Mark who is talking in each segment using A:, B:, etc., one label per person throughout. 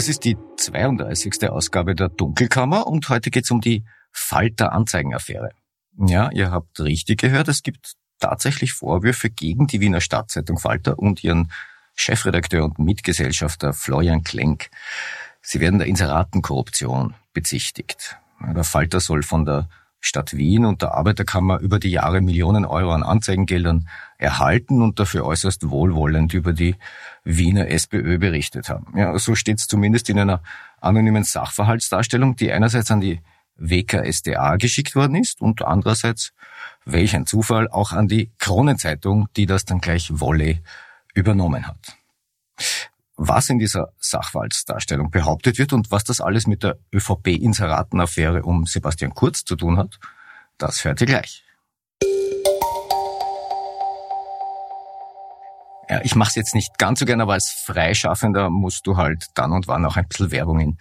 A: Das ist die 32. Ausgabe der Dunkelkammer und heute geht es um die Falter-Anzeigenaffäre. Ja, ihr habt richtig gehört, es gibt tatsächlich Vorwürfe gegen die Wiener Stadtzeitung Falter und ihren Chefredakteur und Mitgesellschafter Florian Klenk. Sie werden der Inseratenkorruption bezichtigt. Der Falter soll von der Stadt Wien und der Arbeiterkammer über die Jahre Millionen Euro an Anzeigengeldern erhalten und dafür äußerst wohlwollend über die Wiener SPÖ berichtet haben. Ja, so steht es zumindest in einer anonymen Sachverhaltsdarstellung, die einerseits an die WKSDA geschickt worden ist und andererseits, welch ein Zufall, auch an die Kronenzeitung, die das dann gleich Wolle übernommen hat. Was in dieser Sachverhaltsdarstellung behauptet wird und was das alles mit der ÖVP-Inseratenaffäre um Sebastian Kurz zu tun hat, das hört ihr gleich. Ich mache es jetzt nicht ganz so gerne, aber als Freischaffender musst du halt dann und wann auch ein bisschen Werbung in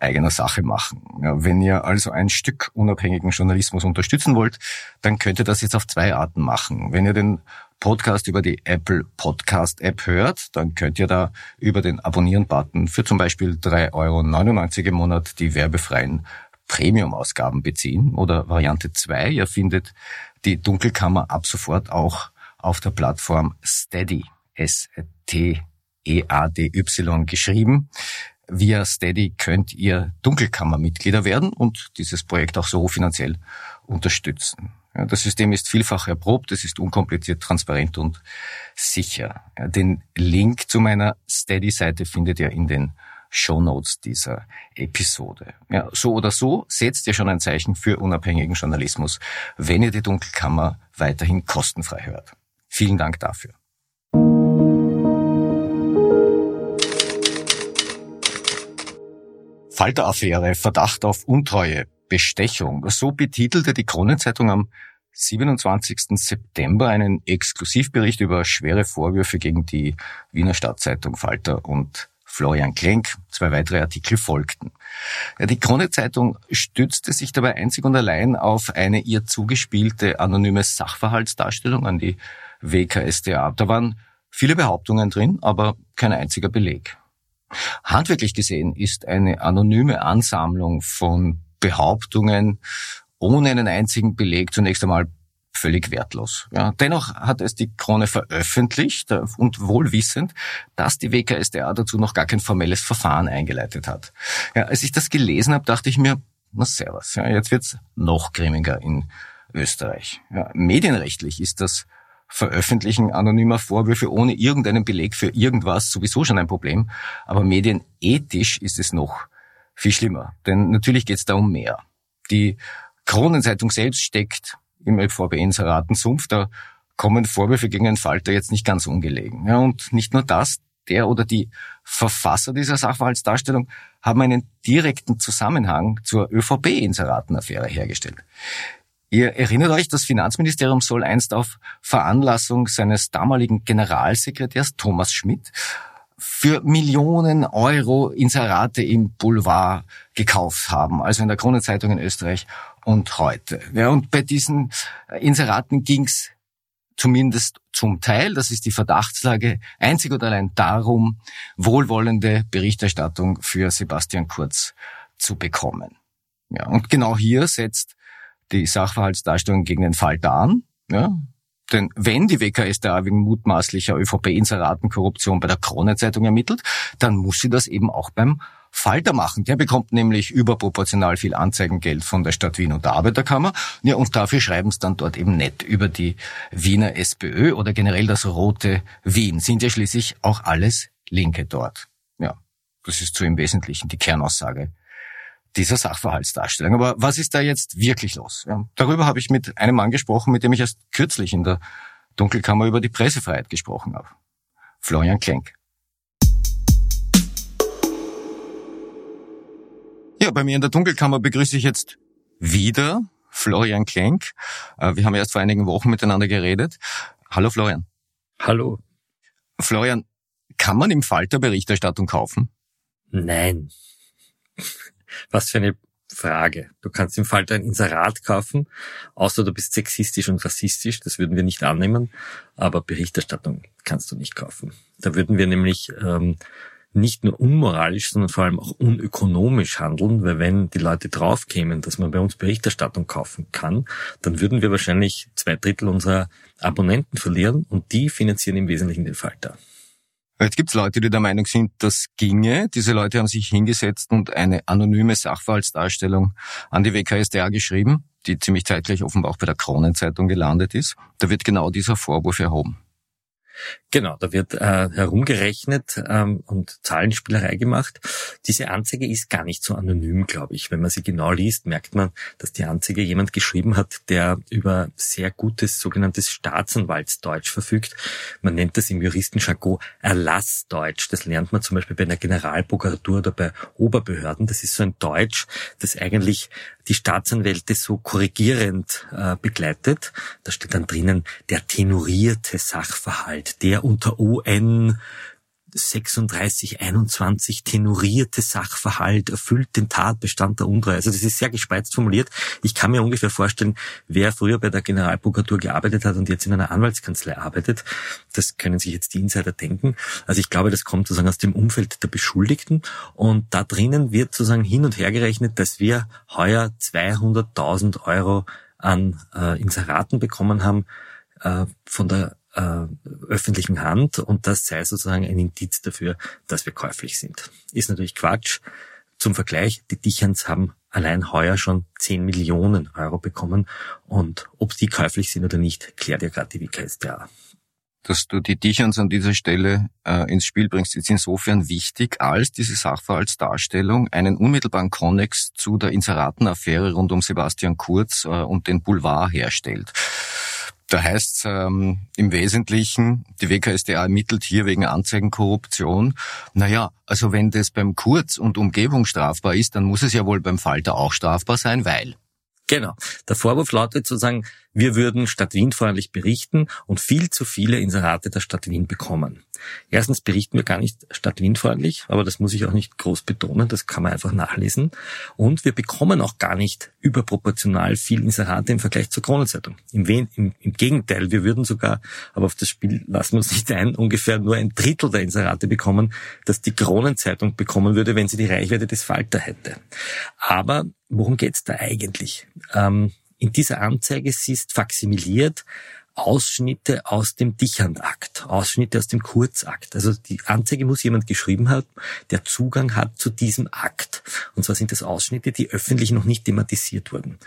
A: eigener Sache machen. Ja, wenn ihr also ein Stück unabhängigen Journalismus unterstützen wollt, dann könnt ihr das jetzt auf zwei Arten machen. Wenn ihr den Podcast über die Apple Podcast App hört, dann könnt ihr da über den Abonnieren-Button für zum Beispiel 3,99 Euro im Monat die werbefreien Premium-Ausgaben beziehen. Oder Variante 2, ihr findet die Dunkelkammer ab sofort auch auf der Plattform Steady. S-T-E-A-D-Y geschrieben. Via Steady könnt ihr Dunkelkammermitglieder werden und dieses Projekt auch so finanziell unterstützen. Ja, das System ist vielfach erprobt, es ist unkompliziert, transparent und sicher. Ja, den Link zu meiner Steady-Seite findet ihr in den Show Notes dieser Episode. Ja, so oder so setzt ihr schon ein Zeichen für unabhängigen Journalismus, wenn ihr die Dunkelkammer weiterhin kostenfrei hört. Vielen Dank dafür. Falter-Affäre, Verdacht auf Untreue, Bestechung. So betitelte die Kronenzeitung am 27. September einen Exklusivbericht über schwere Vorwürfe gegen die Wiener Stadtzeitung Falter und Florian Klenk. Zwei weitere Artikel folgten. Die Krone-Zeitung stützte sich dabei einzig und allein auf eine ihr zugespielte anonyme Sachverhaltsdarstellung an die WKSDA. Da waren viele Behauptungen drin, aber kein einziger Beleg. Handwerklich gesehen ist eine anonyme Ansammlung von Behauptungen ohne einen einzigen Beleg zunächst einmal völlig wertlos. Ja, dennoch hat es die Krone veröffentlicht äh, und wohlwissend, dass die WKSDA dazu noch gar kein formelles Verfahren eingeleitet hat. Ja, als ich das gelesen habe, dachte ich mir, na servus, ja, jetzt wird's noch grimmiger in Österreich. Ja, medienrechtlich ist das Veröffentlichen anonymer Vorwürfe ohne irgendeinen Beleg für irgendwas sowieso schon ein Problem. Aber medienethisch ist es noch viel schlimmer. Denn natürlich geht es da um mehr. Die Kronenzeitung selbst steckt im ÖVP-Inseratenssumpf. Da kommen Vorwürfe gegen einen Falter jetzt nicht ganz ungelegen. Ja, und nicht nur das, der oder die Verfasser dieser Sachverhaltsdarstellung haben einen direkten Zusammenhang zur ÖVP-Inseratenaffäre hergestellt. Ihr erinnert euch, das Finanzministerium soll einst auf Veranlassung seines damaligen Generalsekretärs Thomas Schmidt für Millionen Euro Inserate im Boulevard gekauft haben, also in der Kronenzeitung in Österreich und heute. Ja, und bei diesen Inseraten ging's zumindest zum Teil, das ist die Verdachtslage, einzig und allein darum, wohlwollende Berichterstattung für Sebastian Kurz zu bekommen. Ja, und genau hier setzt die Sachverhaltsdarstellung gegen den Falter an. Ja, denn wenn die WKStA wegen mutmaßlicher ÖVP-Inseratenkorruption bei der Krone-Zeitung ermittelt, dann muss sie das eben auch beim Falter machen. Der bekommt nämlich überproportional viel Anzeigengeld von der Stadt Wien und der Arbeiterkammer. Ja, und dafür schreiben es dann dort eben nett über die Wiener SPÖ oder generell das rote Wien. Sind ja schließlich auch alles Linke dort. Ja, das ist so im Wesentlichen die Kernaussage dieser Sachverhaltsdarstellung. Aber was ist da jetzt wirklich los? Ja, darüber habe ich mit einem Mann gesprochen, mit dem ich erst kürzlich in der Dunkelkammer über die Pressefreiheit gesprochen habe. Florian Klenk. Ja, bei mir in der Dunkelkammer begrüße ich jetzt wieder Florian Klenk. Äh, wir haben erst vor einigen Wochen miteinander geredet. Hallo Florian.
B: Hallo.
A: Florian, kann man im Falter Berichterstattung kaufen?
B: Nein. Was für eine Frage. Du kannst im Falter ein Inserat kaufen, außer du bist sexistisch und rassistisch, das würden wir nicht annehmen, aber Berichterstattung kannst du nicht kaufen. Da würden wir nämlich ähm, nicht nur unmoralisch, sondern vor allem auch unökonomisch handeln, weil wenn die Leute draufkämen, dass man bei uns Berichterstattung kaufen kann, dann würden wir wahrscheinlich zwei Drittel unserer Abonnenten verlieren und die finanzieren im Wesentlichen den Falter.
A: Jetzt gibt es Leute, die der Meinung sind, das ginge. Diese Leute haben sich hingesetzt und eine anonyme Sachverhaltsdarstellung an die WKSDA geschrieben, die ziemlich zeitgleich offenbar auch bei der Kronenzeitung gelandet ist. Da wird genau dieser Vorwurf erhoben.
B: Genau, da wird äh, herumgerechnet ähm, und Zahlenspielerei gemacht. Diese Anzeige ist gar nicht so anonym, glaube ich. Wenn man sie genau liest, merkt man, dass die Anzeige jemand geschrieben hat, der über sehr gutes sogenanntes Staatsanwaltsdeutsch verfügt. Man nennt das im Juristenjargon Erlassdeutsch. Das lernt man zum Beispiel bei einer Generalprokuratur oder bei Oberbehörden. Das ist so ein Deutsch, das eigentlich die Staatsanwälte so korrigierend äh, begleitet. Da steht dann drinnen der tenorierte Sachverhalt, der unter UN 3621 tenorierte Sachverhalt erfüllt den Tatbestand der Untreue. Also das ist sehr gespreizt formuliert. Ich kann mir ungefähr vorstellen, wer früher bei der Generalprokuratur gearbeitet hat und jetzt in einer Anwaltskanzlei arbeitet. Das können sich jetzt die Insider denken. Also ich glaube, das kommt sozusagen aus dem Umfeld der Beschuldigten. Und da drinnen wird sozusagen hin und her gerechnet, dass wir heuer 200.000 Euro an äh, Inseraten bekommen haben äh, von der äh, öffentlichen Hand und das sei sozusagen ein Indiz dafür, dass wir käuflich sind. Ist natürlich Quatsch. Zum Vergleich, die Dichans haben allein heuer schon 10 Millionen Euro bekommen und ob die käuflich sind oder nicht, klärt ja gerade die WKStA.
A: Dass du die Dichans an dieser Stelle äh, ins Spiel bringst, ist insofern wichtig, als diese Sachverhaltsdarstellung einen unmittelbaren Konnex zu der Inseratenaffäre rund um Sebastian Kurz äh, und den Boulevard herstellt. Da heißt es ähm, im Wesentlichen, die WKSDA ermittelt hier wegen Anzeigenkorruption. Naja, also wenn das beim Kurz und Umgebung strafbar ist, dann muss es ja wohl beim Falter auch strafbar sein, weil.
B: Genau. Der Vorwurf lautet sozusagen, wir würden Stadt Wien freundlich berichten und viel zu viele Inserate der Stadt Wien bekommen. Erstens berichten wir gar nicht Stadt Wien aber das muss ich auch nicht groß betonen, das kann man einfach nachlesen. Und wir bekommen auch gar nicht überproportional viel Inserate im Vergleich zur Kronenzeitung. Im, im, Im, Gegenteil, wir würden sogar, aber auf das Spiel lassen wir uns nicht ein, ungefähr nur ein Drittel der Inserate bekommen, dass die Kronenzeitung bekommen würde, wenn sie die Reichweite des Falter hätte. Aber worum geht's da eigentlich? Ähm, in dieser Anzeige, sie ist faksimiliert, Ausschnitte aus dem Dichernakt, Ausschnitte aus dem Kurzakt. Also die Anzeige muss jemand geschrieben haben, der Zugang hat zu diesem Akt. Und zwar sind das Ausschnitte, die öffentlich noch nicht thematisiert wurden.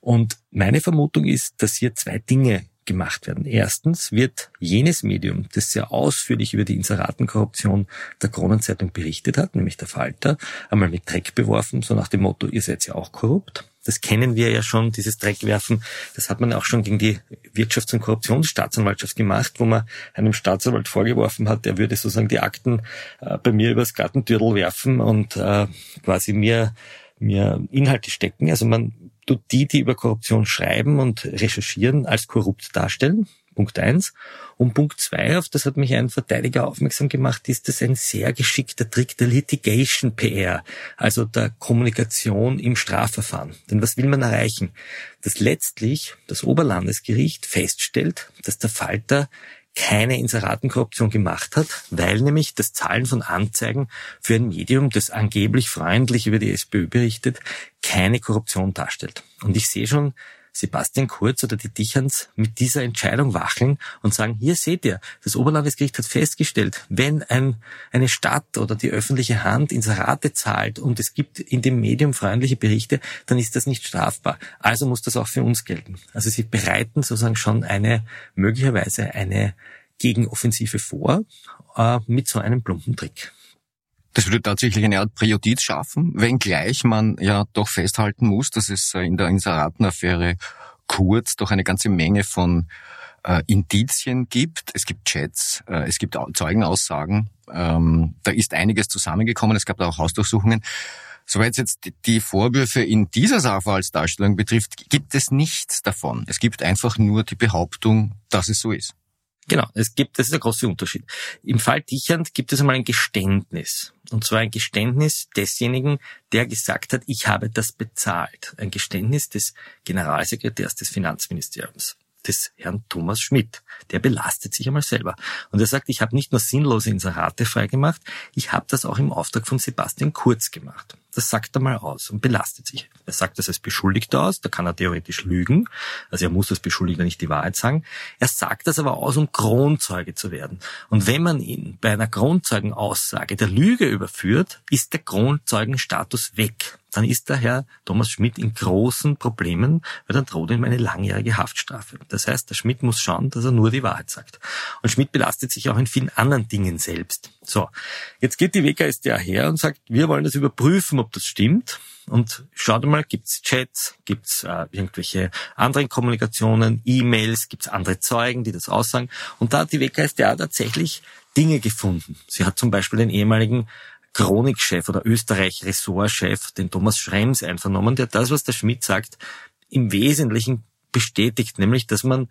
B: Und meine Vermutung ist, dass hier zwei Dinge gemacht werden. Erstens wird jenes Medium, das sehr ausführlich über die Inseratenkorruption der Kronenzeitung berichtet hat, nämlich der Falter, einmal mit Dreck beworfen, so nach dem Motto, ihr seid ja auch korrupt. Das kennen wir ja schon, dieses Dreckwerfen. Das hat man auch schon gegen die Wirtschafts- und Korruptionsstaatsanwaltschaft gemacht, wo man einem Staatsanwalt vorgeworfen hat, er würde sozusagen die Akten äh, bei mir übers Gartentürtel werfen und äh, quasi mir, mir Inhalte stecken. Also man tut die, die über Korruption schreiben und recherchieren, als korrupt darstellen Punkt eins. Und Punkt zwei, auf das hat mich ein Verteidiger aufmerksam gemacht, ist das ein sehr geschickter Trick der Litigation PR, also der Kommunikation im Strafverfahren. Denn was will man erreichen? Dass letztlich das Oberlandesgericht feststellt, dass der Falter keine Inseratenkorruption gemacht hat, weil nämlich das Zahlen von Anzeigen für ein Medium, das angeblich freundlich über die SPÖ berichtet, keine Korruption darstellt. Und ich sehe schon Sebastian Kurz oder die Dicherns mit dieser Entscheidung wacheln und sagen, hier seht ihr, das Oberlandesgericht hat festgestellt, wenn ein, eine Stadt oder die öffentliche Hand Inserate zahlt und es gibt in dem Medium freundliche Berichte, dann ist das nicht strafbar. Also muss das auch für uns gelten. Also sie bereiten sozusagen schon eine, möglicherweise eine Gegenoffensive vor äh, mit so einem plumpen Trick.
A: Das würde tatsächlich eine Art Präjudiz schaffen, wenngleich man ja doch festhalten muss, dass es äh, in der Inseratenaffäre kurz doch eine ganze Menge von äh, Indizien gibt. Es gibt Chats, äh, es gibt Zeugenaussagen. Ähm, da ist einiges zusammengekommen. Es gab da auch Hausdurchsuchungen. Soweit es jetzt die Vorwürfe in dieser Sachverhaltsdarstellung betrifft, gibt es nichts davon. Es gibt einfach nur die Behauptung, dass es so ist.
B: Genau, es gibt, das ist der große Unterschied. Im Fall Dichand gibt es einmal ein Geständnis. Und zwar ein Geständnis desjenigen, der gesagt hat, ich habe das bezahlt. Ein Geständnis des Generalsekretärs des Finanzministeriums des Herrn Thomas Schmidt. Der belastet sich einmal selber. Und er sagt, ich habe nicht nur sinnlose Inserate freigemacht, ich habe das auch im Auftrag von Sebastian Kurz gemacht. Das sagt er mal aus und belastet sich. Er sagt das als Beschuldigter aus, da kann er theoretisch lügen. Also er muss als Beschuldigter nicht die Wahrheit sagen. Er sagt das aber aus, um Kronzeuge zu werden. Und wenn man ihn bei einer Kronzeugenaussage der Lüge überführt, ist der Kronzeugenstatus weg dann ist der Herr Thomas Schmidt in großen Problemen, weil dann droht ihm eine langjährige Haftstrafe. Das heißt, der Schmidt muss schauen, dass er nur die Wahrheit sagt. Und Schmidt belastet sich auch in vielen anderen Dingen selbst. So, jetzt geht die WKStA her und sagt, wir wollen das überprüfen, ob das stimmt. Und schaut mal, gibt's Chats, gibt's äh, irgendwelche anderen Kommunikationen, E-Mails, gibt's andere Zeugen, die das aussagen. Und da hat die WKStA tatsächlich Dinge gefunden. Sie hat zum Beispiel den ehemaligen Chronikchef oder Österreich-Ressortchef, den Thomas Schrems, einvernommen, der das, was der Schmidt sagt, im Wesentlichen bestätigt, nämlich, dass man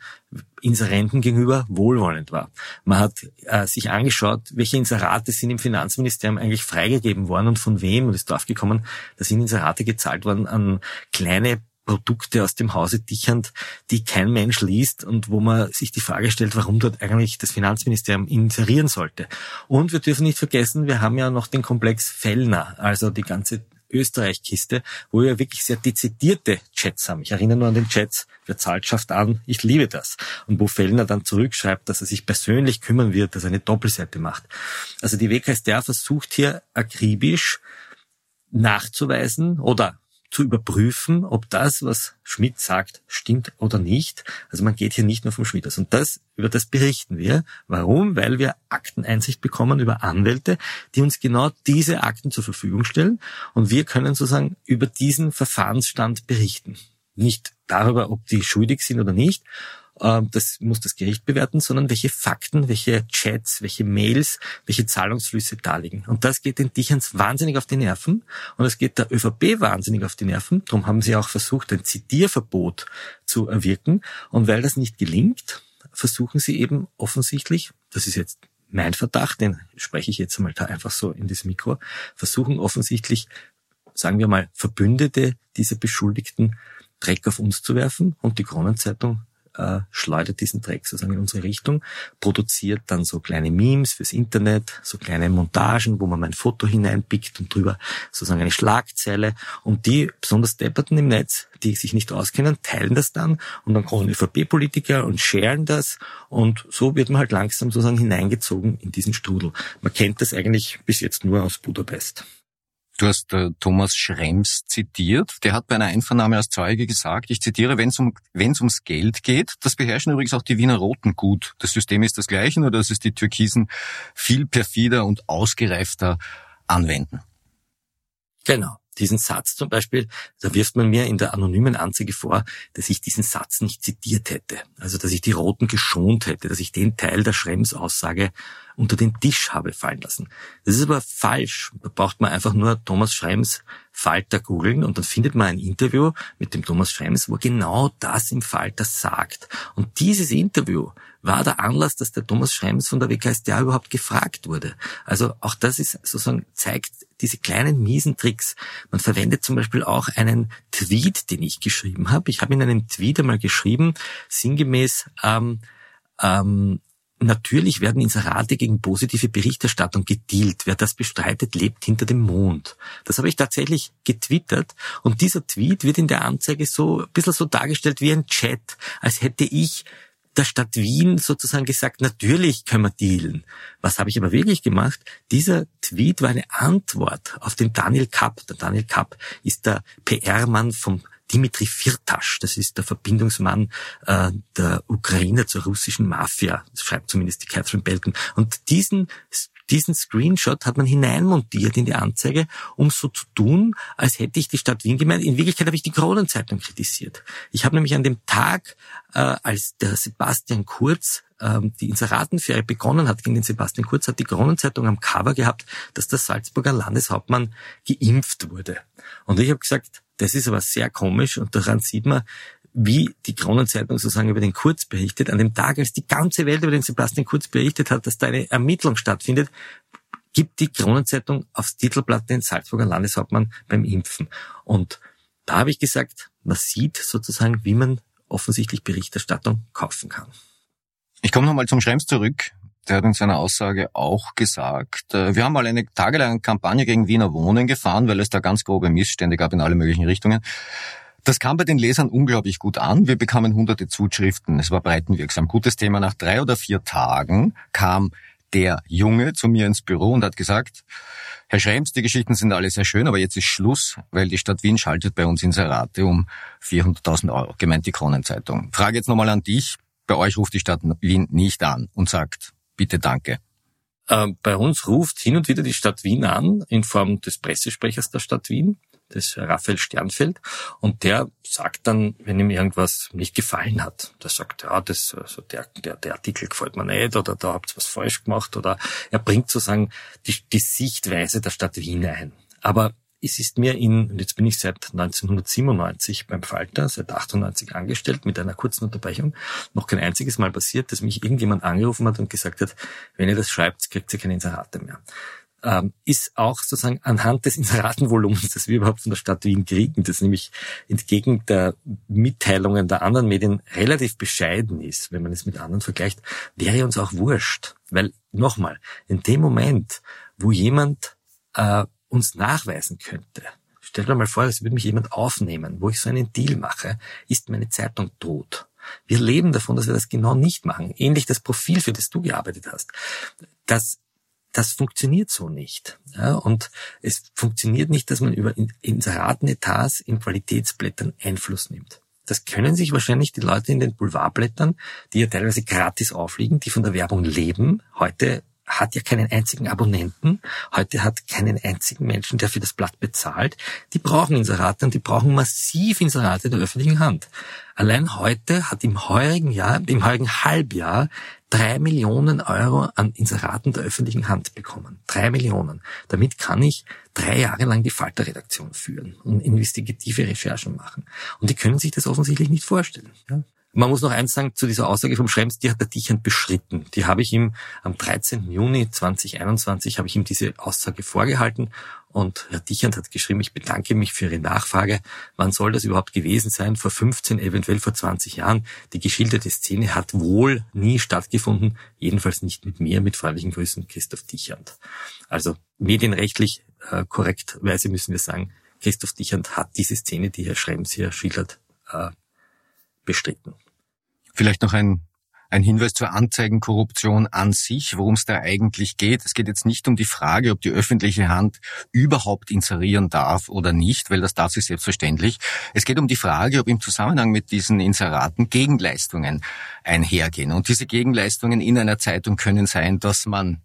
B: Inserenten gegenüber wohlwollend war. Man hat äh, sich angeschaut, welche Inserate sind im Finanzministerium eigentlich freigegeben worden und von wem und ist draufgekommen, da sind Inserate gezahlt worden an kleine Produkte aus dem Hause Dichand, die kein Mensch liest und wo man sich die Frage stellt, warum dort eigentlich das Finanzministerium inserieren sollte. Und wir dürfen nicht vergessen, wir haben ja noch den Komplex Fellner, also die ganze Österreich-Kiste, wo wir wirklich sehr dezidierte Chats haben. Ich erinnere nur an den Chats, wer zahlt, schafft an, ich liebe das. Und wo Fellner dann zurückschreibt, dass er sich persönlich kümmern wird, dass er eine Doppelseite macht. Also die WKStR versucht hier akribisch nachzuweisen oder zu überprüfen, ob das, was Schmidt sagt, stimmt oder nicht. Also man geht hier nicht nur vom Schmidt aus. Und das, über das berichten wir. Warum? Weil wir Akteneinsicht bekommen über Anwälte, die uns genau diese Akten zur Verfügung stellen. Und wir können sozusagen über diesen Verfahrensstand berichten. Nicht darüber, ob die schuldig sind oder nicht, das muss das Gericht bewerten, sondern welche Fakten, welche Chats, welche Mails, welche Zahlungsflüsse da liegen. Und das geht den Dicherns wahnsinnig auf die Nerven und es geht der ÖVP wahnsinnig auf die Nerven. Darum haben sie auch versucht, ein Zitierverbot zu erwirken. Und weil das nicht gelingt, versuchen sie eben offensichtlich, das ist jetzt mein Verdacht, den spreche ich jetzt einmal da einfach so in das Mikro, versuchen offensichtlich, sagen wir mal, Verbündete dieser Beschuldigten Dreck auf uns zu werfen und die Kronenzeitung äh, schleudert diesen Dreck sozusagen in unsere Richtung, produziert dann so kleine Memes fürs Internet, so kleine Montagen, wo man mein Foto hineinpickt und drüber sozusagen eine Schlagzeile. Und die besonders Depperten im Netz, die sich nicht auskennen, teilen das dann und dann kommen ÖVP-Politiker und scheren das und so wird man halt langsam sozusagen hineingezogen in diesen Strudel. Man kennt das eigentlich bis jetzt nur aus Budapest.
A: Du hast äh, Thomas Schrems zitiert. Der hat bei einer Einvernahme als Zeuge gesagt, ich zitiere, wenn es um, wenn's ums Geld geht, das beherrschen übrigens auch die Wiener Roten gut. Das System ist das gleiche, nur dass es die Türkisen viel perfider und ausgereifter anwenden.
B: Genau. Diesen Satz zum Beispiel, da wirft man mir in der anonymen Anzeige vor, dass ich diesen Satz nicht zitiert hätte. Also, dass ich die Roten geschont hätte, dass ich den Teil der Schrems Aussage unter den Tisch habe fallen lassen. Das ist aber falsch. Da braucht man einfach nur Thomas Schrems Falter googeln und dann findet man ein Interview mit dem Thomas Schrems, wo genau das im Falter sagt. Und dieses Interview war der Anlass, dass der Thomas Schrems von der WKStA überhaupt gefragt wurde. Also auch das ist sozusagen zeigt diese kleinen miesen Tricks. Man verwendet zum Beispiel auch einen Tweet, den ich geschrieben habe. Ich habe in einem Tweet einmal geschrieben, sinngemäß, ähm, ähm, Natürlich werden Inserate gegen positive Berichterstattung gedealt. Wer das bestreitet, lebt hinter dem Mond. Das habe ich tatsächlich getwittert und dieser Tweet wird in der Anzeige so ein bisschen so dargestellt wie ein Chat, als hätte ich der Stadt Wien sozusagen gesagt, natürlich können wir dealen. Was habe ich aber wirklich gemacht? Dieser Tweet war eine Antwort auf den Daniel Kapp. Der Daniel Kapp ist der PR-Mann vom Dimitri Firtasch, das ist der Verbindungsmann äh, der Ukraine zur russischen Mafia, das schreibt zumindest die Catherine Belton. Und diesen diesen Screenshot hat man hineinmontiert in die Anzeige, um so zu tun, als hätte ich die Stadt Wien gemeint. In Wirklichkeit habe ich die Kronenzeitung kritisiert. Ich habe nämlich an dem Tag, äh, als der Sebastian Kurz ähm, die Inseratenferie begonnen hat gegen den Sebastian Kurz, hat die Kronenzeitung am Cover gehabt, dass der Salzburger Landeshauptmann geimpft wurde. Und ich habe gesagt, das ist aber sehr komisch und daran sieht man, wie die Kronenzeitung sozusagen über den Kurz berichtet, an dem Tag, als die ganze Welt über den Sebastian Kurz berichtet hat, dass da eine Ermittlung stattfindet, gibt die Kronenzeitung aufs Titelblatt den Salzburger Landeshauptmann beim Impfen. Und da habe ich gesagt, man sieht sozusagen, wie man offensichtlich Berichterstattung kaufen kann.
A: Ich komme nochmal zum Schrems zurück. Der hat in seiner Aussage auch gesagt, äh, wir haben mal eine tagelange Kampagne gegen Wiener Wohnen gefahren, weil es da ganz grobe Missstände gab in alle möglichen Richtungen. Das kam bei den Lesern unglaublich gut an. Wir bekamen hunderte Zuschriften. Es war breitenwirksam. Gutes Thema. Nach drei oder vier Tagen kam der Junge zu mir ins Büro und hat gesagt, Herr Schrems, die Geschichten sind alle sehr schön, aber jetzt ist Schluss, weil die Stadt Wien schaltet bei uns Inserate um 400.000 Euro, gemeint die Kronenzeitung. Frage jetzt nochmal an dich. Bei euch ruft die Stadt Wien nicht an und sagt, bitte danke.
B: Ähm, bei uns ruft hin und wieder die Stadt Wien an, in Form des Pressesprechers der Stadt Wien, des Raphael Sternfeld, und der sagt dann, wenn ihm irgendwas nicht gefallen hat, der sagt, ja, das, also der, der, der Artikel gefällt mir nicht, oder da habt ihr was falsch gemacht, oder er bringt sozusagen die, die Sichtweise der Stadt Wien ein. Aber es ist mir in, und jetzt bin ich seit 1997 beim Falter, seit 98 angestellt, mit einer kurzen Unterbrechung, noch kein einziges Mal passiert, dass mich irgendjemand angerufen hat und gesagt hat, wenn ihr das schreibt, kriegt ihr keine Inserate mehr ähm, ist auch sozusagen anhand des Inseratenvolumens, das wir überhaupt von der Stadt Wien kriegen, das nämlich entgegen der Mitteilungen der anderen Medien relativ bescheiden ist, wenn man es mit anderen vergleicht, wäre uns auch wurscht. Weil nochmal, in dem Moment, wo jemand äh, uns nachweisen könnte, stell dir mal vor, es würde mich jemand aufnehmen, wo ich so einen Deal mache, ist meine Zeitung tot. Wir leben davon, dass wir das genau nicht machen. Ähnlich das Profil, für das du gearbeitet hast. Das das funktioniert so nicht. Ja, und es funktioniert nicht, dass man über Inseratenetats in Qualitätsblättern Einfluss nimmt. Das können sich wahrscheinlich die Leute in den Boulevardblättern, die ja teilweise gratis aufliegen, die von der Werbung leben, heute hat ja keinen einzigen Abonnenten, heute hat keinen einzigen Menschen, der für das Blatt bezahlt. Die brauchen Inserate und die brauchen massiv Inserate der öffentlichen Hand. Allein heute hat im heurigen Jahr, im heurigen Halbjahr drei Millionen Euro an Inseraten der öffentlichen Hand bekommen. Drei Millionen. Damit kann ich drei Jahre lang die Falterredaktion führen und investigative Recherchen machen. Und die können sich das offensichtlich nicht vorstellen. Ja? Man muss noch eins sagen zu dieser Aussage vom Schrems, die hat der Dichand beschritten. Die habe ich ihm am 13. Juni 2021 habe ich ihm diese Aussage vorgehalten und Herr Dichand hat geschrieben, ich bedanke mich für Ihre Nachfrage. Wann soll das überhaupt gewesen sein? Vor 15, eventuell vor 20 Jahren. Die geschilderte Szene hat wohl nie stattgefunden. Jedenfalls nicht mit mir. Mit freundlichen Grüßen, Christoph Dichand. Also medienrechtlich äh, korrektweise müssen wir sagen, Christoph Dichand hat diese Szene, die Herr Schrems hier schildert, äh, bestritten.
A: Vielleicht noch ein, ein Hinweis zur Anzeigenkorruption an sich, worum es da eigentlich geht. Es geht jetzt nicht um die Frage, ob die öffentliche Hand überhaupt inserieren darf oder nicht, weil das darf sie selbstverständlich. Es geht um die Frage, ob im Zusammenhang mit diesen Inseraten Gegenleistungen einhergehen. Und diese Gegenleistungen in einer Zeitung können sein, dass man,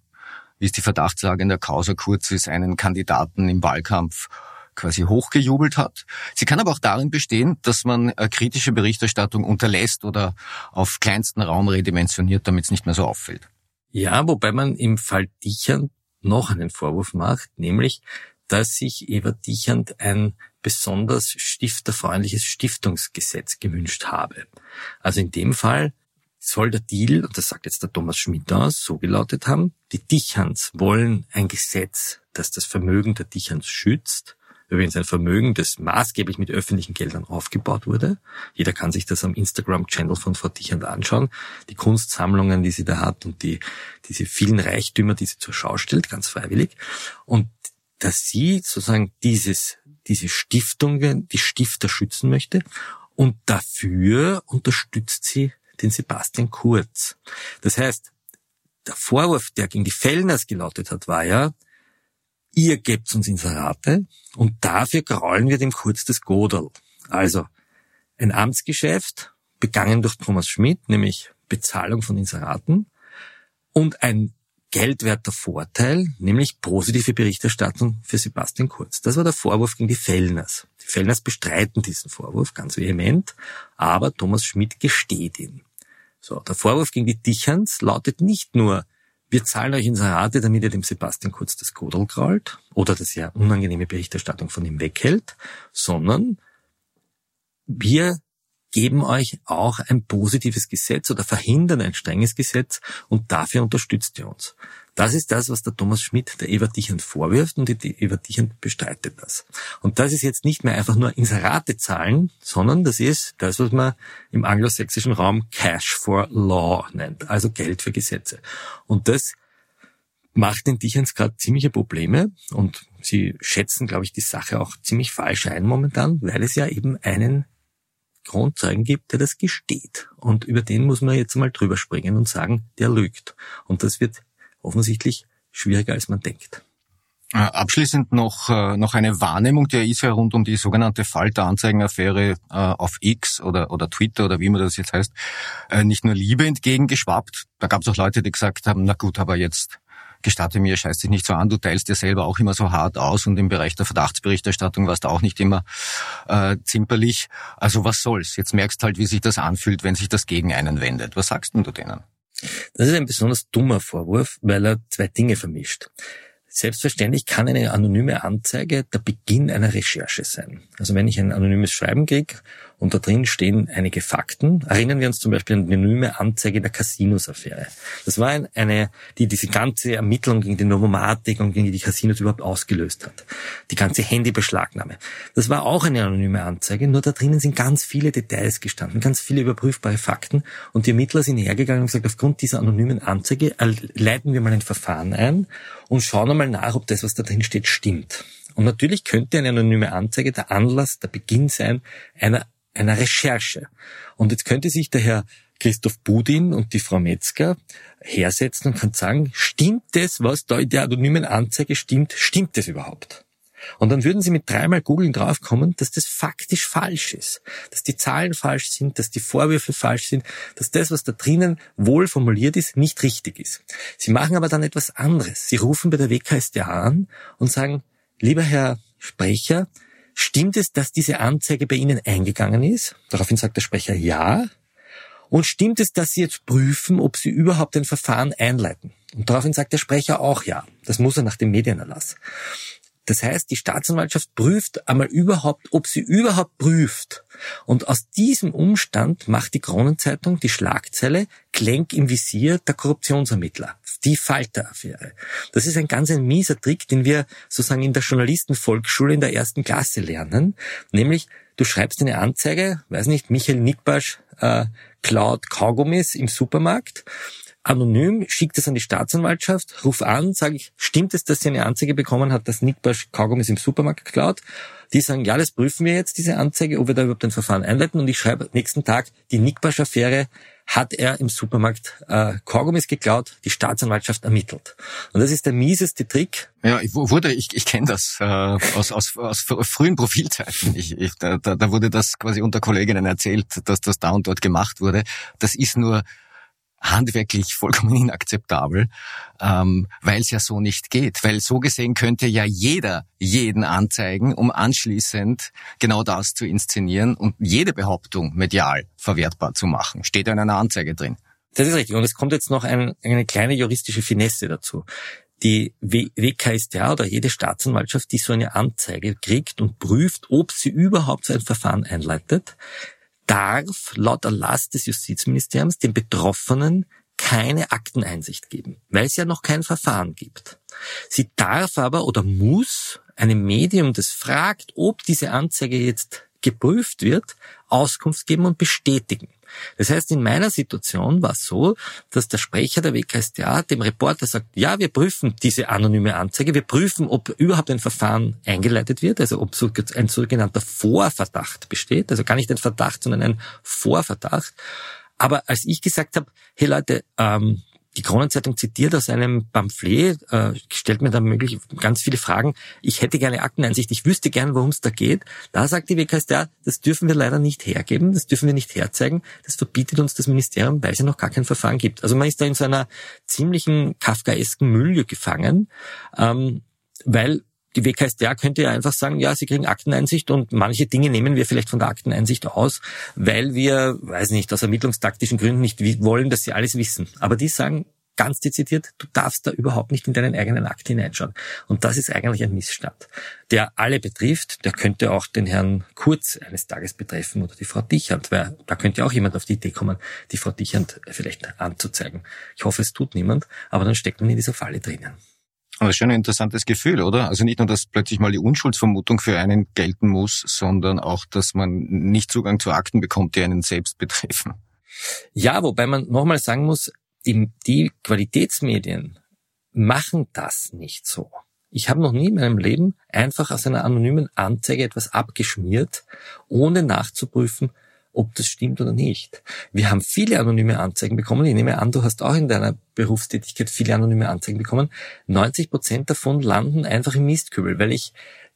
A: wie es die Verdachtslage in der Causa Kurz ist, einen Kandidaten im Wahlkampf quasi hochgejubelt hat. Sie kann aber auch darin bestehen, dass man äh, kritische Berichterstattung unterlässt oder auf kleinsten Raum redimensioniert, damit es nicht mehr so auffällt.
B: Ja, wobei man im Fall Dichern noch einen Vorwurf macht, nämlich, dass sich Eva Dichand ein besonders stifterfreundliches Stiftungsgesetz gewünscht habe. Also in dem Fall soll der Deal, und das sagt jetzt der Thomas Schmidt aus, so gelautet haben, die Dichans wollen ein Gesetz, das das Vermögen der Dichans schützt, übrigens ein Vermögen, das maßgeblich mit öffentlichen Geldern aufgebaut wurde. Jeder kann sich das am Instagram-Channel von Frau Dichand anschauen. Die Kunstsammlungen, die sie da hat und die, diese vielen Reichtümer, die sie zur Schau stellt, ganz freiwillig. Und dass sie sozusagen dieses, diese Stiftungen, die Stifter schützen möchte und dafür unterstützt sie den Sebastian Kurz. Das heißt, der Vorwurf, der gegen die Fellners gelautet hat, war ja, ihr gebt uns Inserate und dafür graulen wir dem Kurz das Godel. Also ein Amtsgeschäft, begangen durch Thomas Schmidt, nämlich Bezahlung von Inseraten und ein geldwerter Vorteil, nämlich positive Berichterstattung für Sebastian Kurz. Das war der Vorwurf gegen die Fellners. Die Fellners bestreiten diesen Vorwurf ganz vehement, aber Thomas Schmidt gesteht ihn. So, der Vorwurf gegen die Dichans lautet nicht nur, wir zahlen euch Inserate, damit ihr dem Sebastian Kurz das Kodel krault oder das ja unangenehme Berichterstattung von ihm weghält, sondern wir geben euch auch ein positives Gesetz oder verhindern ein strenges Gesetz und dafür unterstützt ihr uns. Das ist das, was der Thomas Schmidt der Eva Dichand vorwirft und die Eva Dichand bestreitet das. Und das ist jetzt nicht mehr einfach nur Inserate zahlen, sondern das ist das, was man im anglosächsischen Raum Cash for Law nennt, also Geld für Gesetze. Und das macht den Dichans gerade ziemliche Probleme und sie schätzen, glaube ich, die Sache auch ziemlich falsch ein momentan, weil es ja eben einen Grundzeugen gibt, der das gesteht. Und über den muss man jetzt mal drüber springen und sagen, der lügt. Und das wird offensichtlich schwieriger, als man denkt.
A: Äh, abschließend noch, äh, noch eine Wahrnehmung, die ist ja rund um die sogenannte Falter-Anzeigenaffäre äh, auf X oder, oder Twitter oder wie man das jetzt heißt, nicht nur Liebe entgegengeschwappt. Da gab es auch Leute, die gesagt haben, na gut, aber jetzt gestatte mir, scheiß dich nicht so an, du teilst dir selber auch immer so hart aus und im Bereich der Verdachtsberichterstattung warst du auch nicht immer äh, zimperlich. Also was soll's? Jetzt merkst halt, wie sich das anfühlt, wenn sich das gegen einen wendet. Was sagst denn du denen?
B: Das ist ein besonders dummer Vorwurf, weil er zwei Dinge vermischt. Selbstverständlich kann eine anonyme Anzeige der Beginn einer Recherche sein. Also wenn ich ein anonymes Schreiben kriege und da drin stehen einige Fakten. Erinnern wir uns zum Beispiel an die anonyme Anzeige der Casinos-Affäre. Das war eine, die diese ganze Ermittlung gegen die Novomatik und gegen die Casinos überhaupt ausgelöst hat. Die ganze Handybeschlagnahme. Das war auch eine anonyme Anzeige, nur da drinnen sind ganz viele Details gestanden, ganz viele überprüfbare Fakten und die Ermittler sind hergegangen und gesagt, aufgrund dieser anonymen Anzeige leiten wir mal ein Verfahren ein und schauen einmal nach, ob das, was da drin steht, stimmt. Und natürlich könnte eine anonyme Anzeige der Anlass, der Beginn sein einer einer Recherche. Und jetzt könnte sich der Herr Christoph Budin und die Frau Metzger hersetzen und kann sagen, stimmt das, was da in der anonymen Anzeige stimmt, stimmt das überhaupt? Und dann würden sie mit dreimal googeln draufkommen, dass das faktisch falsch ist, dass die Zahlen falsch sind, dass die Vorwürfe falsch sind, dass das, was da drinnen wohl formuliert ist, nicht richtig ist. Sie machen aber dann etwas anderes. Sie rufen bei der WKStA an und sagen, lieber Herr Sprecher, Stimmt es, dass diese Anzeige bei Ihnen eingegangen ist? Daraufhin sagt der Sprecher ja. Und stimmt es, dass Sie jetzt prüfen, ob Sie überhaupt ein Verfahren einleiten? Und daraufhin sagt der Sprecher auch ja. Das muss er nach dem Medienerlass. Das heißt, die Staatsanwaltschaft prüft einmal überhaupt, ob sie überhaupt prüft. Und aus diesem Umstand macht die Kronenzeitung die Schlagzeile Klenk im Visier der Korruptionsermittler. Die Falter-Affäre. Das ist ein ganz ein mieser Trick, den wir sozusagen in der Journalistenvolksschule in der ersten Klasse lernen. Nämlich, du schreibst eine Anzeige, weiß nicht, Michael Nickbasch äh, klaut Kaugummis im Supermarkt anonym, schickt es an die Staatsanwaltschaft, ruf an, sage ich, stimmt es, dass sie eine Anzeige bekommen hat, dass Nick Basch Kaugummis im Supermarkt geklaut? Die sagen, ja, das prüfen wir jetzt, diese Anzeige, ob wir da überhaupt ein Verfahren einleiten. Und ich schreibe nächsten Tag, die Nick Basch-Affäre hat er im Supermarkt äh, Kaugummis geklaut, die Staatsanwaltschaft ermittelt. Und das ist der mieseste Trick.
A: Ja, ich wurde, ich, ich kenne das äh, aus, aus, aus frühen Profilzeiten. Ich, ich, da, da wurde das quasi unter Kolleginnen erzählt, dass das da und dort gemacht wurde. Das ist nur handwerklich vollkommen inakzeptabel, ähm, weil es ja so nicht geht. Weil so gesehen könnte ja jeder jeden anzeigen, um anschließend genau das zu inszenieren und jede Behauptung medial verwertbar zu machen. Steht ja in einer Anzeige drin.
B: Das ist richtig. Und es kommt jetzt noch ein, eine kleine juristische Finesse dazu. Die WKStA oder jede Staatsanwaltschaft, die so eine Anzeige kriegt und prüft, ob sie überhaupt so ein Verfahren einleitet, darf laut Erlass des Justizministeriums den Betroffenen keine Akteneinsicht geben, weil es ja noch kein Verfahren gibt. Sie darf aber oder muss einem Medium, das fragt, ob diese Anzeige jetzt geprüft wird, Auskunft geben und bestätigen. Das heißt, in meiner Situation war es so, dass der Sprecher der WKStA dem Reporter sagt, ja, wir prüfen diese anonyme Anzeige, wir prüfen, ob überhaupt ein Verfahren eingeleitet wird, also ob ein sogenannter Vorverdacht besteht, also gar nicht ein Verdacht, sondern ein Vorverdacht. Aber als ich gesagt habe, hey Leute, ähm, die Kronenzeitung zitiert aus einem Pamphlet, äh, stellt mir dann möglich ganz viele Fragen. Ich hätte gerne Akteneinsicht, ich wüsste gern, worum es da geht. Da sagt die WKStA, das dürfen wir leider nicht hergeben, das dürfen wir nicht herzeigen. Das verbietet uns das Ministerium, weil es ja noch gar kein Verfahren gibt. Also man ist da in so einer ziemlichen kafkaesken Mülle gefangen, ähm, weil die WKStA könnte ja einfach sagen, ja, sie kriegen Akteneinsicht und manche Dinge nehmen wir vielleicht von der Akteneinsicht aus, weil wir, weiß nicht, aus ermittlungstaktischen Gründen nicht wollen, dass sie alles wissen. Aber die sagen ganz dezidiert, du darfst da überhaupt nicht in deinen eigenen Akt hineinschauen. Und das ist eigentlich ein Missstand, der alle betrifft. Der könnte auch den Herrn Kurz eines Tages betreffen oder die Frau Dichand, weil da könnte auch jemand auf die Idee kommen, die Frau Dichand vielleicht anzuzeigen. Ich hoffe, es tut niemand, aber dann steckt man in dieser Falle drinnen.
A: Aber das ist schon ein interessantes Gefühl, oder? Also nicht nur, dass plötzlich mal die Unschuldsvermutung für einen gelten muss, sondern auch, dass man nicht Zugang zu Akten bekommt, die einen selbst betreffen.
B: Ja, wobei man nochmal sagen muss, die Qualitätsmedien machen das nicht so. Ich habe noch nie in meinem Leben einfach aus einer anonymen Anzeige etwas abgeschmiert, ohne nachzuprüfen, ob das stimmt oder nicht. Wir haben viele anonyme Anzeigen bekommen. Ich nehme an, du hast auch in deiner Berufstätigkeit viele anonyme Anzeigen bekommen. 90 Prozent davon landen einfach im Mistkübel, weil ich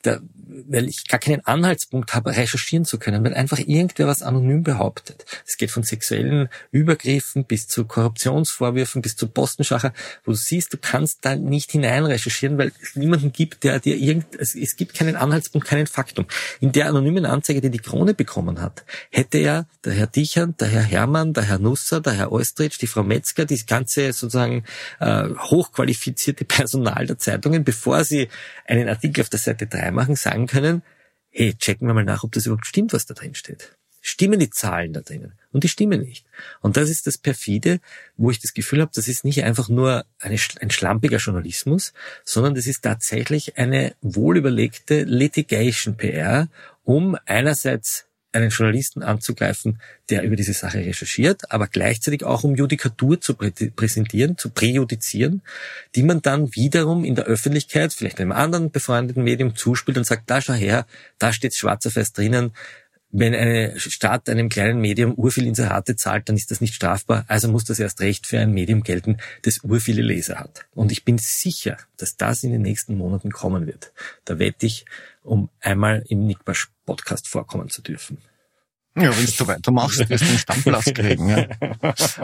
B: da, weil ich gar keinen Anhaltspunkt habe, recherchieren zu können, weil einfach irgendwer was anonym behauptet. Es geht von sexuellen Übergriffen bis zu Korruptionsvorwürfen, bis zu Postenschacher, wo du siehst, du kannst da nicht hinein recherchieren, weil es niemanden gibt, der dir irgend, es, es gibt keinen Anhaltspunkt, keinen Faktum. In der anonymen Anzeige, die die Krone bekommen hat, hätte ja der Herr Dichern, der Herr Hermann, der Herr Nusser, der Herr Oestritsch, die Frau Metzger, die ganze sozusagen äh, hochqualifizierte Personal der Zeitungen, bevor sie einen Artikel auf der Seite 3 machen, sagen können, hey, checken wir mal nach, ob das überhaupt stimmt, was da drin steht. Stimmen die Zahlen da drinnen? Und die stimmen nicht. Und das ist das perfide, wo ich das Gefühl habe, das ist nicht einfach nur eine, ein schlampiger Journalismus, sondern das ist tatsächlich eine wohlüberlegte Litigation-PR, um einerseits einen Journalisten anzugreifen, der über diese Sache recherchiert, aber gleichzeitig auch um Judikatur zu prä präsentieren, zu präjudizieren, die man dann wiederum in der Öffentlichkeit, vielleicht einem anderen befreundeten Medium zuspielt und sagt, da schau her, da steht schwarz auf weiß drinnen, wenn eine Stadt einem kleinen Medium urviel Inserate zahlt, dann ist das nicht strafbar. Also muss das erst recht für ein Medium gelten, das urviele Leser hat. Und ich bin sicher, dass das in den nächsten Monaten kommen wird. Da wette ich, um einmal im Nickbash Podcast vorkommen zu dürfen.
A: Ja, wenn du weitermachst, wirst du einen Stammplatz kriegen. Ja.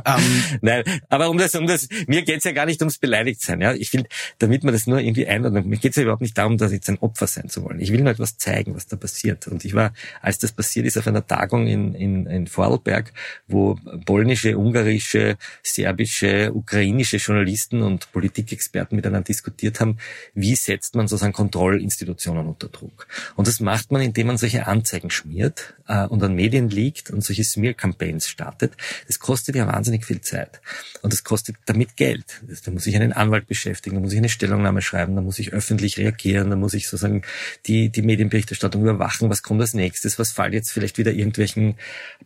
B: ähm. Nein, aber um das, um das, mir geht's ja gar nicht ums Beleidigtsein. Ja, ich finde, damit man das nur irgendwie einordnet, mir geht's ja überhaupt nicht darum, dass jetzt ein Opfer sein zu wollen. Ich will nur etwas zeigen, was da passiert. Und ich war, als das passiert ist, auf einer Tagung in, in, in Vorarlberg, wo polnische, ungarische, serbische, ukrainische Journalisten und Politikexperten miteinander diskutiert haben, wie setzt man sozusagen Kontrollinstitutionen unter Druck. Und das macht man, indem man solche Anzeigen schmiert äh, und an Medien Medien liegt und solche Smear-Campaigns startet, das kostet ja wahnsinnig viel Zeit. Und das kostet damit Geld. Da muss ich einen Anwalt beschäftigen, da muss ich eine Stellungnahme schreiben, da muss ich öffentlich reagieren, da muss ich sozusagen die, die Medienberichterstattung überwachen, was kommt als nächstes, was fällt jetzt vielleicht wieder irgendwelchen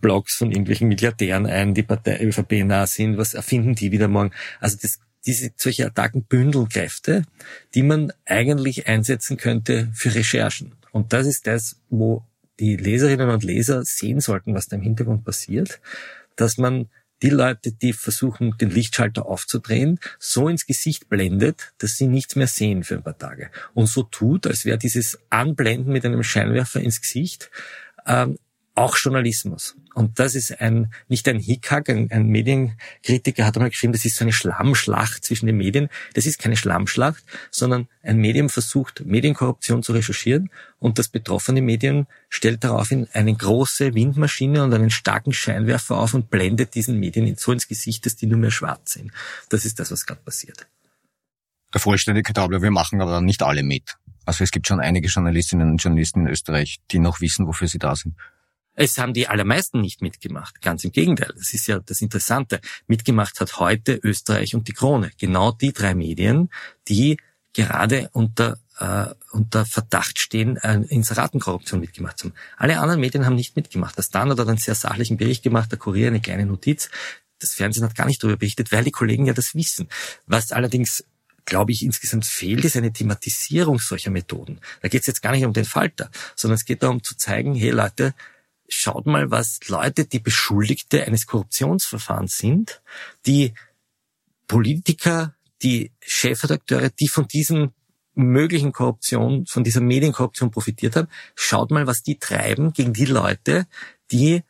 B: Blogs von irgendwelchen Milliardären ein, die Partei ÖVP nah sind, was erfinden die wieder morgen. Also das diese solche Attacken bündeln Kräfte, die man eigentlich einsetzen könnte für Recherchen. Und das ist das, wo die Leserinnen und Leser sehen sollten, was da im Hintergrund passiert, dass man die Leute, die versuchen, den Lichtschalter aufzudrehen, so ins Gesicht blendet, dass sie nichts mehr sehen für ein paar Tage. Und so tut, als wäre dieses Anblenden mit einem Scheinwerfer ins Gesicht ähm, auch Journalismus. Und das ist ein, nicht ein Hickhack, ein, ein Medienkritiker hat einmal geschrieben, das ist so eine Schlammschlacht zwischen den Medien. Das ist keine Schlammschlacht, sondern ein Medium versucht, Medienkorruption zu recherchieren und das betroffene Medium stellt daraufhin eine große Windmaschine und einen starken Scheinwerfer auf und blendet diesen Medien so ins Gesicht, dass die nur mehr schwarz sind. Das ist das, was gerade passiert.
A: Der Vollständigkeit halber, wir machen aber nicht alle mit. Also es gibt schon einige Journalistinnen und Journalisten in Österreich, die noch wissen, wofür sie da sind.
B: Es haben die allermeisten nicht mitgemacht. Ganz im Gegenteil. Das ist ja das Interessante. Mitgemacht hat heute Österreich und die Krone. Genau die drei Medien, die gerade unter, äh, unter Verdacht stehen, äh, Inseratenkorruption mitgemacht zu haben. Alle anderen Medien haben nicht mitgemacht. Der Standard hat einen sehr sachlichen Bericht gemacht, der Kurier eine kleine Notiz. Das Fernsehen hat gar nicht darüber berichtet, weil die Kollegen ja das wissen. Was allerdings glaube ich, insgesamt fehlt, ist eine Thematisierung solcher Methoden. Da geht es jetzt gar nicht um den Falter, sondern es geht darum zu zeigen, hey Leute, schaut mal, was Leute, die Beschuldigte eines Korruptionsverfahrens sind, die Politiker, die Chefredakteure, die von diesem möglichen Korruption, von dieser Medienkorruption profitiert haben, schaut mal, was die treiben gegen die Leute, die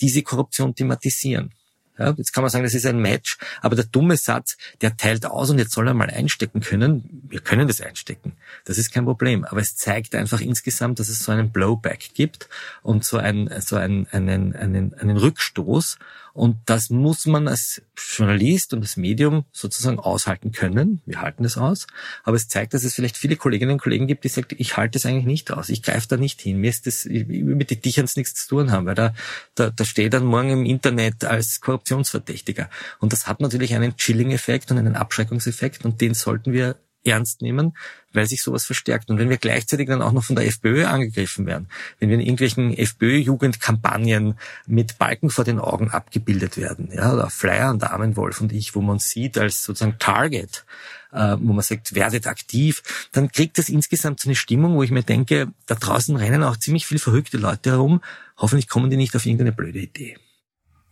B: diese Korruption thematisieren. Ja, jetzt kann man sagen, das ist ein Match, aber der dumme Satz, der teilt aus und jetzt soll er mal einstecken können. Wir können das einstecken. Das ist kein Problem. Aber es zeigt einfach insgesamt, dass es so einen Blowback gibt und so einen, so einen, einen, einen, einen Rückstoß. Und das muss man als Journalist und als Medium sozusagen aushalten können. Wir halten das aus. Aber es zeigt, dass es vielleicht viele Kolleginnen und Kollegen gibt, die sagen, ich halte es eigentlich nicht aus. Ich greife da nicht hin. Mir ist das, mit den Dicherns nichts zu tun haben, weil da, da, da steht dann morgen im Internet als Korruptionsverdächtiger. Und das hat natürlich einen Chilling-Effekt und einen Abschreckungseffekt und den sollten wir ernst nehmen, weil sich sowas verstärkt. Und wenn wir gleichzeitig dann auch noch von der FPÖ angegriffen werden, wenn wir in irgendwelchen FPÖ-Jugendkampagnen mit Balken vor den Augen abgebildet werden, ja, oder Flyer und Damenwolf und ich, wo man sieht als sozusagen Target, äh, wo man sagt, werdet aktiv, dann kriegt das insgesamt so eine Stimmung, wo ich mir denke, da draußen rennen auch ziemlich viele verrückte Leute herum. Hoffentlich kommen die nicht auf irgendeine blöde Idee.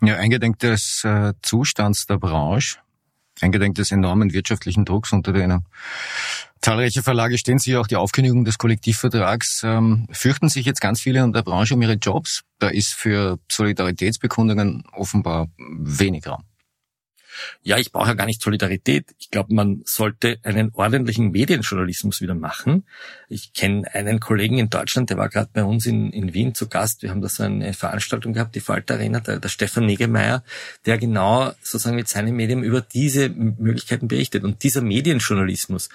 A: Ja, eingedenk des äh, Zustands der Branche eingedenk des enormen wirtschaftlichen Drucks, unter denen zahlreiche Verlage stehen, sich auch die Aufkündigung des Kollektivvertrags, ähm, fürchten sich jetzt ganz viele in der Branche um ihre Jobs. Da ist für Solidaritätsbekundungen offenbar wenig Raum
B: ja, ich brauche ja gar nicht Solidarität. Ich glaube, man sollte einen ordentlichen Medienjournalismus wieder machen. Ich kenne einen Kollegen in Deutschland, der war gerade bei uns in, in Wien zu Gast. Wir haben da so eine Veranstaltung gehabt, die Falter Arena, der, der Stefan Negemeyer, der genau sozusagen mit seinem Medium über diese Möglichkeiten berichtet. Und dieser Medienjournalismus,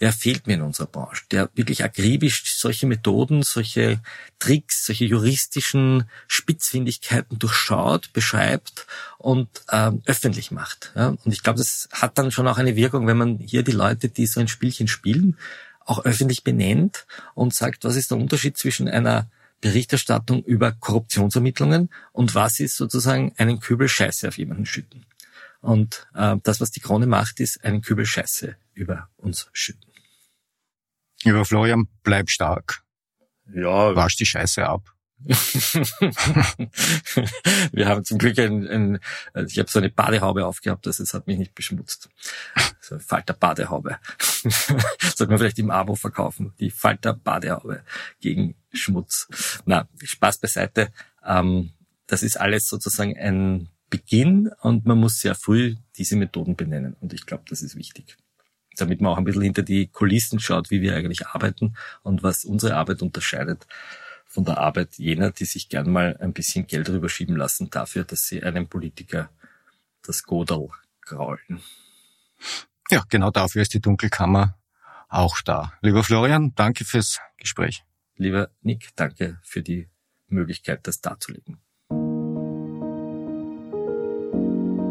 B: der fehlt mir in unserer Branche, der wirklich akribisch solche Methoden, solche Tricks, solche juristischen Spitzfindigkeiten durchschaut, beschreibt und ähm, öffentlich macht. Ja? Und ich glaube, das hat dann schon auch eine Wirkung, wenn man hier die Leute, die so ein Spielchen spielen, auch öffentlich benennt und sagt, was ist der Unterschied zwischen einer Berichterstattung über Korruptionsermittlungen und was ist sozusagen einen Kübel Scheiße auf jemanden schütten. Und äh, das, was die Krone macht, ist einen Kübel Scheiße über uns schütten.
A: Lieber Florian, bleib stark.
B: Ja.
A: Wasch die Scheiße ab.
B: wir haben zum Glück ein, ein ich habe so eine Badehaube aufgehabt, also es hat mich nicht beschmutzt. So eine Falter Badehaube. Sollte man vielleicht im Abo verkaufen. Die Falter Badehaube gegen Schmutz. Na, Spaß beiseite. Ähm, das ist alles sozusagen ein Beginn und man muss sehr früh diese Methoden benennen. Und ich glaube, das ist wichtig damit man auch ein bisschen hinter die Kulissen schaut, wie wir eigentlich arbeiten und was unsere Arbeit unterscheidet von der Arbeit jener, die sich gern mal ein bisschen Geld rüberschieben lassen dafür, dass sie einem Politiker das Godel kraulen.
A: Ja, genau dafür ist die Dunkelkammer auch da. Lieber Florian, danke fürs Gespräch.
B: Lieber Nick, danke für die Möglichkeit, das darzulegen.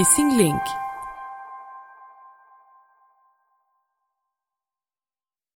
C: Missing Link